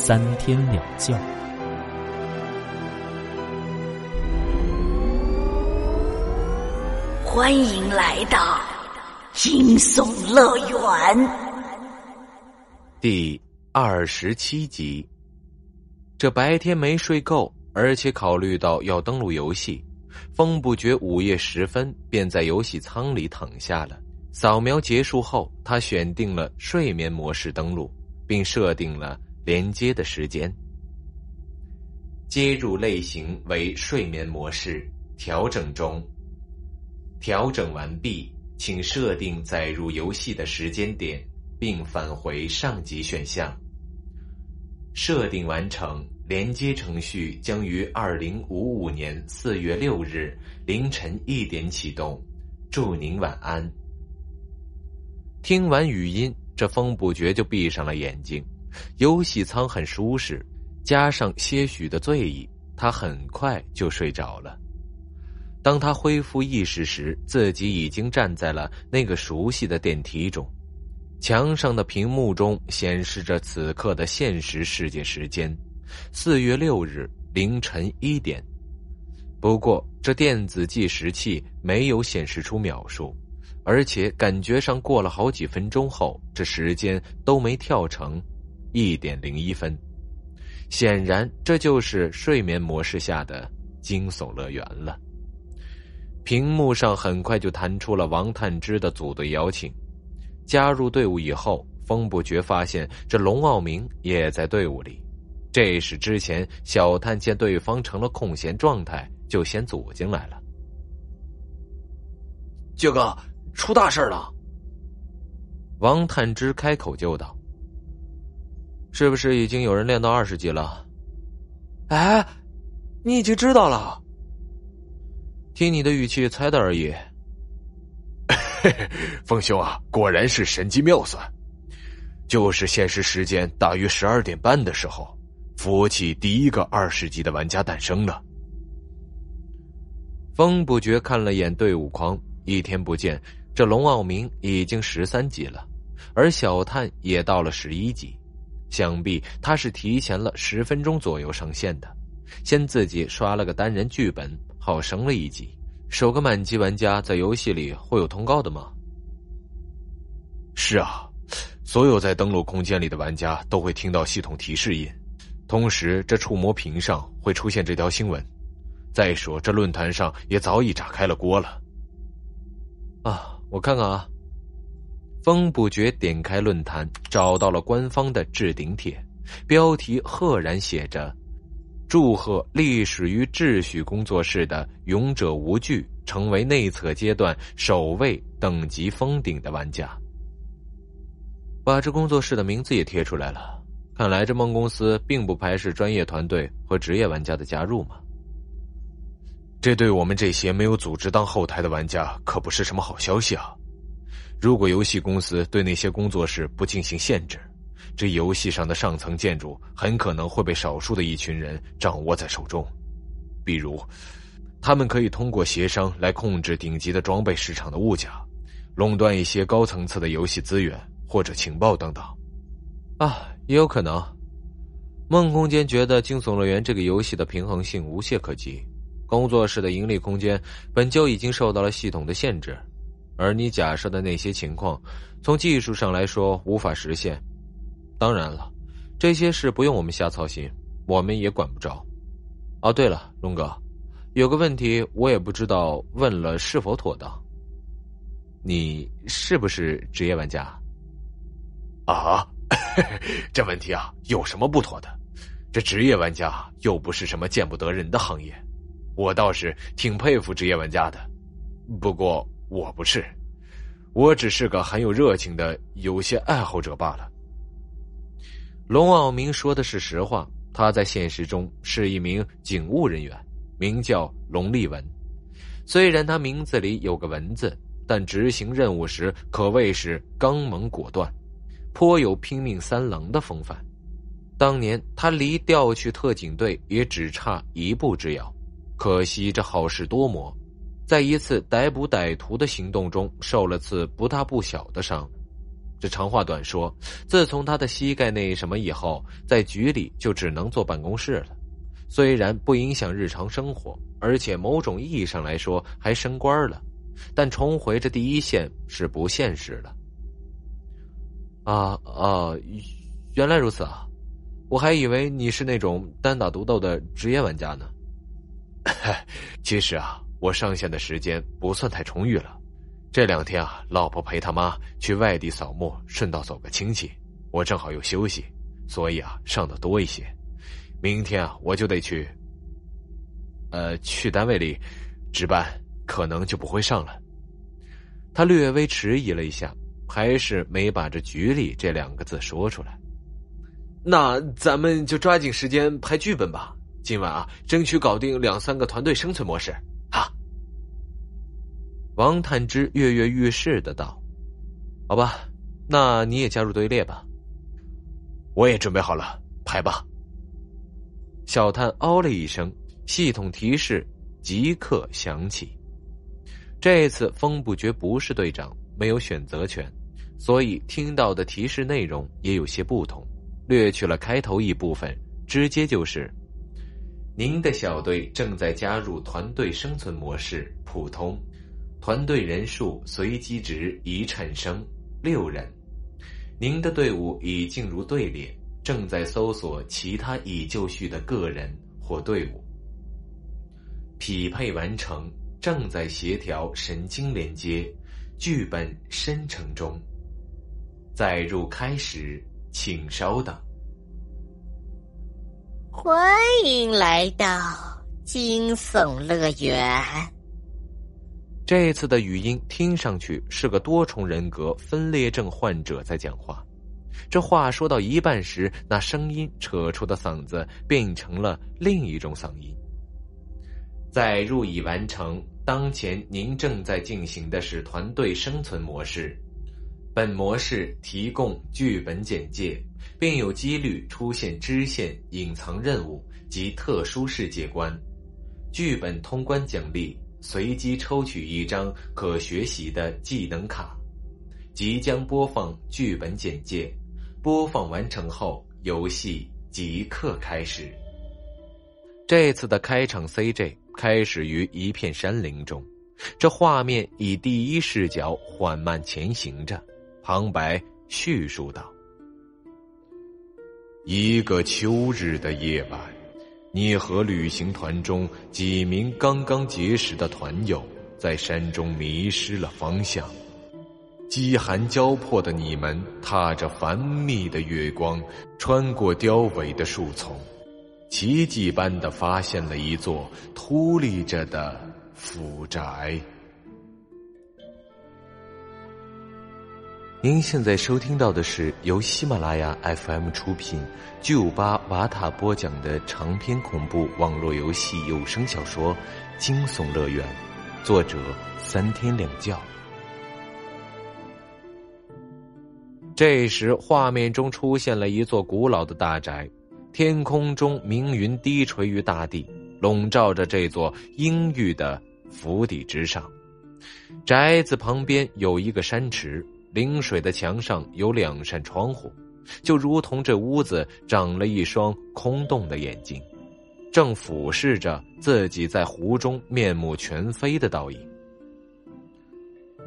三天两觉。欢迎来到惊悚乐园第二十七集。这白天没睡够，而且考虑到要登录游戏，风不觉午夜时分便在游戏舱里躺下了。扫描结束后，他选定了睡眠模式登录，并设定了。连接的时间，接入类型为睡眠模式，调整中。调整完毕，请设定载入游戏的时间点，并返回上级选项。设定完成，连接程序将于二零五五年四月六日凌晨一点启动。祝您晚安。听完语音，这风不觉就闭上了眼睛。游戏舱很舒适，加上些许的醉意，他很快就睡着了。当他恢复意识时，自己已经站在了那个熟悉的电梯中，墙上的屏幕中显示着此刻的现实世界时间：四月六日凌晨一点。不过，这电子计时器没有显示出秒数，而且感觉上过了好几分钟后，这时间都没跳成。一点零一分，显然这就是睡眠模式下的惊悚乐园了。屏幕上很快就弹出了王探之的组队邀请。加入队伍以后，风不觉发现这龙傲明也在队伍里。这是之前小探见对方成了空闲状态，就先组进来了。杰哥，出大事了！王探之开口就道。是不是已经有人练到二十级了？哎，你已经知道了？听你的语气猜的而已。风兄啊，果然是神机妙算。就是现实时间大约十二点半的时候，服务器第一个二十级的玩家诞生了。风不觉看了眼队伍狂，一天不见，这龙傲明已经十三级了，而小探也到了十一级。想必他是提前了十分钟左右上线的，先自己刷了个单人剧本，好升了一级。首个满级玩家在游戏里会有通告的吗？是啊，所有在登录空间里的玩家都会听到系统提示音，同时这触摸屏上会出现这条新闻。再说这论坛上也早已炸开了锅了。啊，我看看啊。风不觉点开论坛，找到了官方的置顶帖，标题赫然写着：“祝贺历史与秩序工作室的勇者无惧成为内测阶段首位等级封顶的玩家。”把这工作室的名字也贴出来了，看来这梦公司并不排斥专业团队和职业玩家的加入嘛。这对我们这些没有组织当后台的玩家可不是什么好消息啊！如果游戏公司对那些工作室不进行限制，这游戏上的上层建筑很可能会被少数的一群人掌握在手中。比如，他们可以通过协商来控制顶级的装备市场的物价，垄断一些高层次的游戏资源或者情报等等。啊，也有可能。梦空间觉得《惊悚乐园》这个游戏的平衡性无懈可击，工作室的盈利空间本就已经受到了系统的限制。而你假设的那些情况，从技术上来说无法实现。当然了，这些事不用我们瞎操心，我们也管不着。哦，对了，龙哥，有个问题我也不知道问了是否妥当。你是不是职业玩家？啊，这问题啊，有什么不妥的？这职业玩家又不是什么见不得人的行业，我倒是挺佩服职业玩家的。不过。我不是，我只是个很有热情的有些爱好者罢了。龙傲明说的是实话，他在现实中是一名警务人员，名叫龙立文。虽然他名字里有个“文”字，但执行任务时可谓是刚猛果断，颇有拼命三郎的风范。当年他离调去特警队也只差一步之遥，可惜这好事多磨，在一次逮捕歹徒的行动中受了次不大不小的伤。这长话短说，自从他的膝盖那什么以后，在局里就只能坐办公室了。虽然不影响日常生活，而且某种意义上来说还升官了，但重回这第一线是不现实的。啊啊，原来如此啊！我还以为你是那种单打独斗的职业玩家呢。其实啊，我上线的时间不算太充裕了。这两天啊，老婆陪他妈去外地扫墓，顺道走个亲戚，我正好又休息，所以啊，上的多一些。明天啊，我就得去，呃，去单位里值班，可能就不会上了。他略微迟疑了一下，还是没把这“局里”这两个字说出来。那咱们就抓紧时间拍剧本吧，今晚啊，争取搞定两三个团队生存模式。王探之跃跃欲试的道：“好吧，那你也加入队列吧。我也准备好了，排吧。”小探哦了一声，系统提示即刻响起。这次风不觉不是队长，没有选择权，所以听到的提示内容也有些不同，略去了开头一部分，直接就是：“您的小队正在加入团队生存模式，普通。”团队人数随机值已产生六人，您的队伍已进入队列，正在搜索其他已就绪的个人或队伍。匹配完成，正在协调神经连接，剧本生成中。载入开始，请稍等。欢迎来到惊悚乐园。这次的语音听上去是个多重人格分裂症患者在讲话，这话说到一半时，那声音扯出的嗓子变成了另一种嗓音。载入已完成，当前您正在进行的是团队生存模式，本模式提供剧本简介，并有几率出现支线、隐藏任务及特殊世界观，剧本通关奖励。随机抽取一张可学习的技能卡，即将播放剧本简介。播放完成后，游戏即刻开始。这次的开场 CJ 开始于一片山林中，这画面以第一视角缓慢前行着。旁白叙述道：“一个秋日的夜晚。”你和旅行团中几名刚刚结识的团友在山中迷失了方向，饥寒交迫的你们踏着繁密的月光，穿过凋萎的树丛，奇迹般的发现了一座秃立着的府宅。您现在收听到的是由喜马拉雅 FM 出品、巨五八瓦塔播讲的长篇恐怖网络游戏有声小说《惊悚乐园》，作者三天两觉。这时，画面中出现了一座古老的大宅，天空中明云低垂于大地，笼罩着这座阴郁的府邸之上。宅子旁边有一个山池。临水的墙上有两扇窗户，就如同这屋子长了一双空洞的眼睛，正俯视着自己在湖中面目全非的倒影。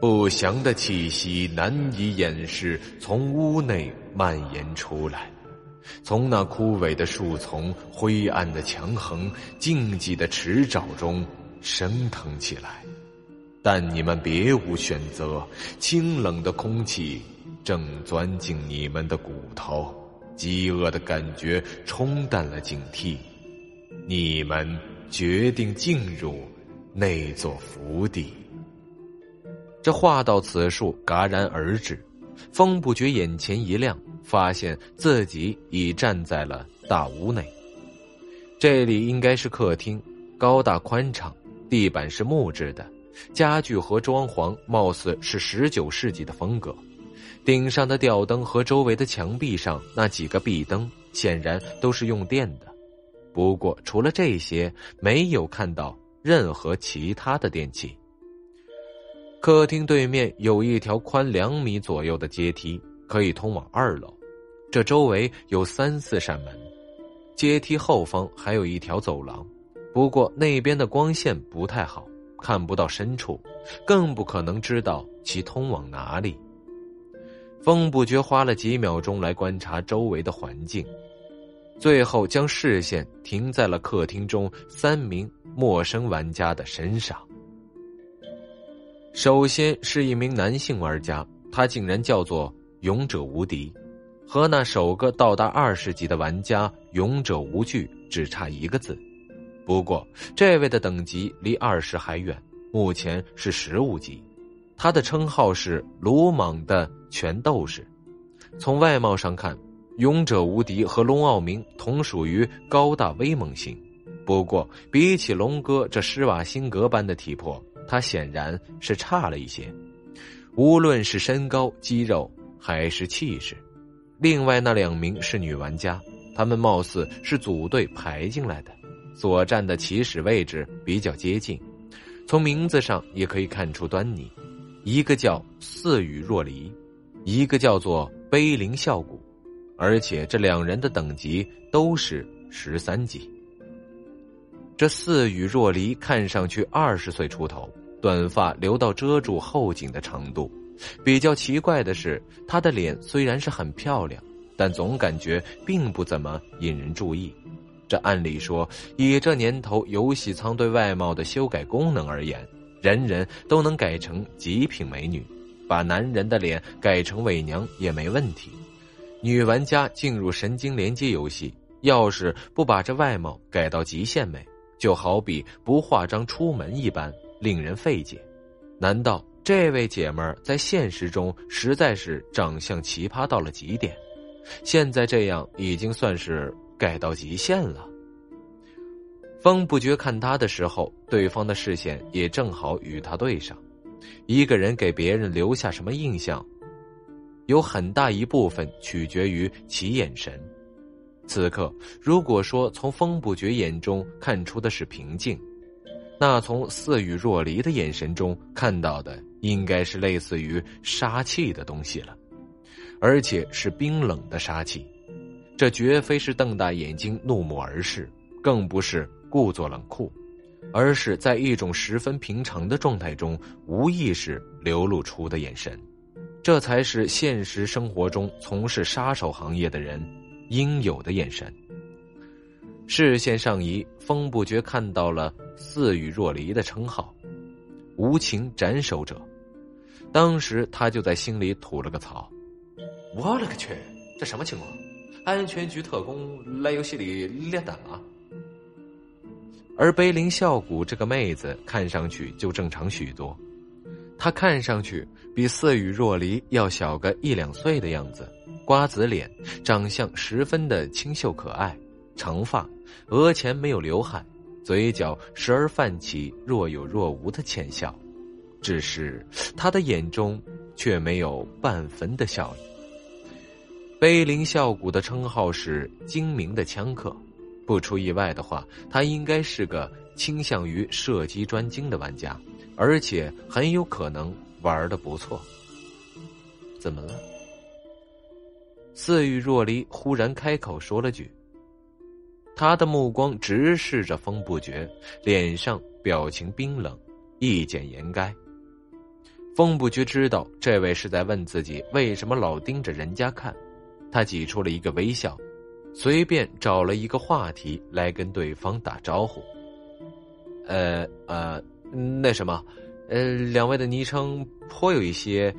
不祥的气息难以掩饰，从屋内蔓延出来，从那枯萎的树丛、灰暗的墙横、静寂的池沼中升腾起来。但你们别无选择，清冷的空气正钻进你们的骨头，饥饿的感觉冲淡了警惕，你们决定进入那座府邸。这话到此处戛然而止，风不觉眼前一亮，发现自己已站在了大屋内，这里应该是客厅，高大宽敞，地板是木质的，家具和装潢貌似是十九世纪的风格。顶上的吊灯和周围的墙壁上那几个壁灯，显然都是用电的。不过，除了这些，没有看到任何其他的电器。客厅对面有一条宽两米左右的阶梯，可以通往二楼。这周围有三四扇门，阶梯后方还有一条走廊，不过那边的光线不太好，看不到深处，更不可能知道其通往哪里。风不觉花了几秒钟来观察周围的环境，最后将视线停在了客厅中三名陌生玩家的身上。首先是一名男性玩家，他竟然叫做勇者无敌，和那首个到达二十级的玩家勇者无惧只差一个字。不过这位的等级离二十还远，目前是十五级。他的称号是鲁莽的拳斗士。从外貌上看，勇者无敌和龙傲明同属于高大威猛型，不过比起龙哥这施瓦辛格般的体魄。他显然是差了一些，无论是身高、肌肉还是气势。另外那两名是女玩家，她们貌似是组队排进来的，所站的起始位置比较接近，从名字上也可以看出端倪。一个叫似雨若离，一个叫做悲灵笑谷，而且这两人的等级都是十三级。这似雨若离看上去二十岁出头。短发留到遮住后颈的长度，比较奇怪的是，她的脸虽然是很漂亮，但总感觉并不怎么引人注意。这按理说，以这年头游戏仓对外貌的修改功能而言，人人都能改成极品美女，把男人的脸改成伪娘也没问题。女玩家进入神经连接游戏，要是不把这外貌改到极限美，就好比不化妆出门一般。令人费解，难道这位姐们儿在现实中实在是长相奇葩到了极点？现在这样已经算是改到极限了。风不觉看他的时候，对方的视线也正好与他对上。一个人给别人留下什么印象，有很大一部分取决于其眼神。此刻，如果说从风不觉眼中看出的是平静。那从似雨若离的眼神中看到的，应该是类似于杀气的东西了，而且是冰冷的杀气。这绝非是瞪大眼睛怒目而视，更不是故作冷酷，而是在一种十分平常的状态中无意识流露出的眼神。这才是现实生活中从事杀手行业的人应有的眼神。视线上移，风不觉看到了似雨若离的称号——无情斩首者。当时他就在心里吐了个槽：“我勒个去，这什么情况？安全局特工来游戏里练胆了？”而碑林笑谷这个妹子看上去就正常许多，她看上去比似雨若离要小个一两岁的样子，瓜子脸，长相十分的清秀可爱，长发。额前没有刘海，嘴角时而泛起若有若无的浅笑，只是他的眼中却没有半分的笑意。碑林笑谷的称号是精明的枪客，不出意外的话，他应该是个倾向于射击专精的玩家，而且很有可能玩的不错。怎么了？似雨若离忽然开口说了句。他的目光直视着风不绝，脸上表情冰冷，一简言赅。风不绝知道这位是在问自己为什么老盯着人家看，他挤出了一个微笑，随便找了一个话题来跟对方打招呼。呃呃，那什么，呃，两位的昵称颇有一些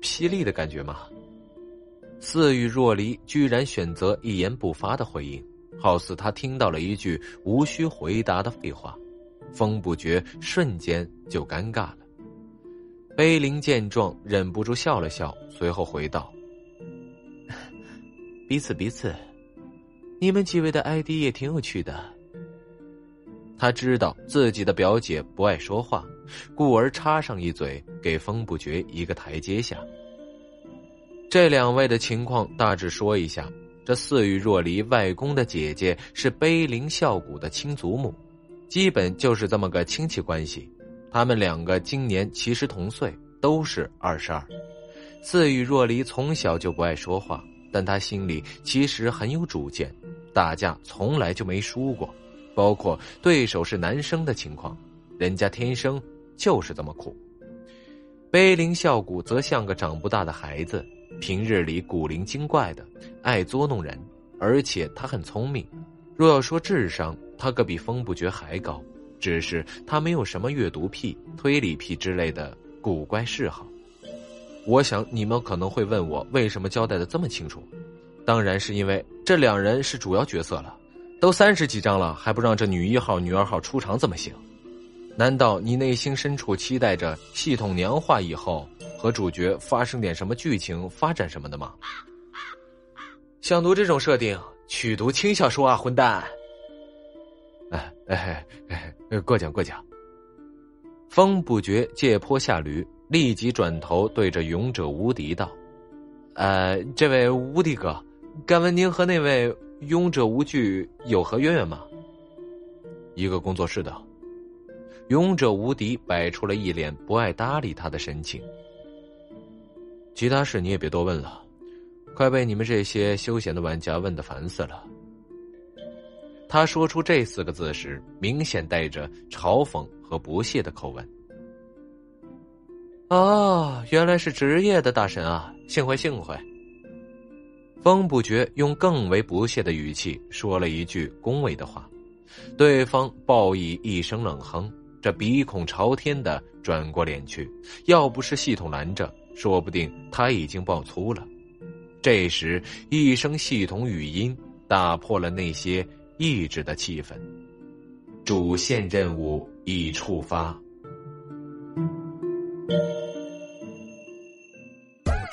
霹雳的感觉嘛。似雨若离居然选择一言不发的回应。好似他听到了一句无需回答的废话，风不觉瞬间就尴尬了。碑林见状，忍不住笑了笑，随后回道：“彼此彼此，你们几位的 ID 也挺有趣的，他知道自己的表姐不爱说话，故而插上一嘴，给风不绝一个台阶下。这两位的情况大致说一下：这似玉若离外公的姐姐是碑林孝谷的亲祖母，基本就是这么个亲戚关系。他们两个今年其实同岁，都是二十二。似玉若离从小就不爱说话，但他心里其实很有主见，打架从来就没输过。包括对手是男生的情况，人家天生就是这么苦。碑林孝谷则像个长不大的孩子，平日里古灵精怪的，爱捉弄人，而且他很聪明。若要说智商，他可比风不觉还高，只是他没有什么阅读癖、推理癖之类的古怪嗜好。我想你们可能会问我，为什么交代的这么清楚？当然是因为这两人是主要角色了。都三十几章了，还不让这女一号、女二号出场，怎么行？难道你内心深处期待着系统娘化以后和主角发生点什么剧情发展什么的吗？想读这种设定，去读轻小说啊，混蛋！哎哎哎，过奖过奖。风不觉借坡下驴，立即转头对着勇者无敌道：“呃，这位无敌哥，敢问您和那位？”勇者无惧有何渊源吗？一个工作室的。勇者无敌摆出了一脸不爱搭理他的神情。其他事你也别多问了，快被你们这些休闲的玩家问的烦死了。他说出这四个字时，明显带着嘲讽和不屑的口吻。哦，原来是职业的大神啊，幸会幸会。风不觉用更为不屑的语气说了一句恭维的话，对方报以一声冷哼，这鼻孔朝天的转过脸去。要不是系统拦着，说不定他已经爆粗了。这时，一声系统语音打破了那些抑制的气氛：“主线任务已触发。”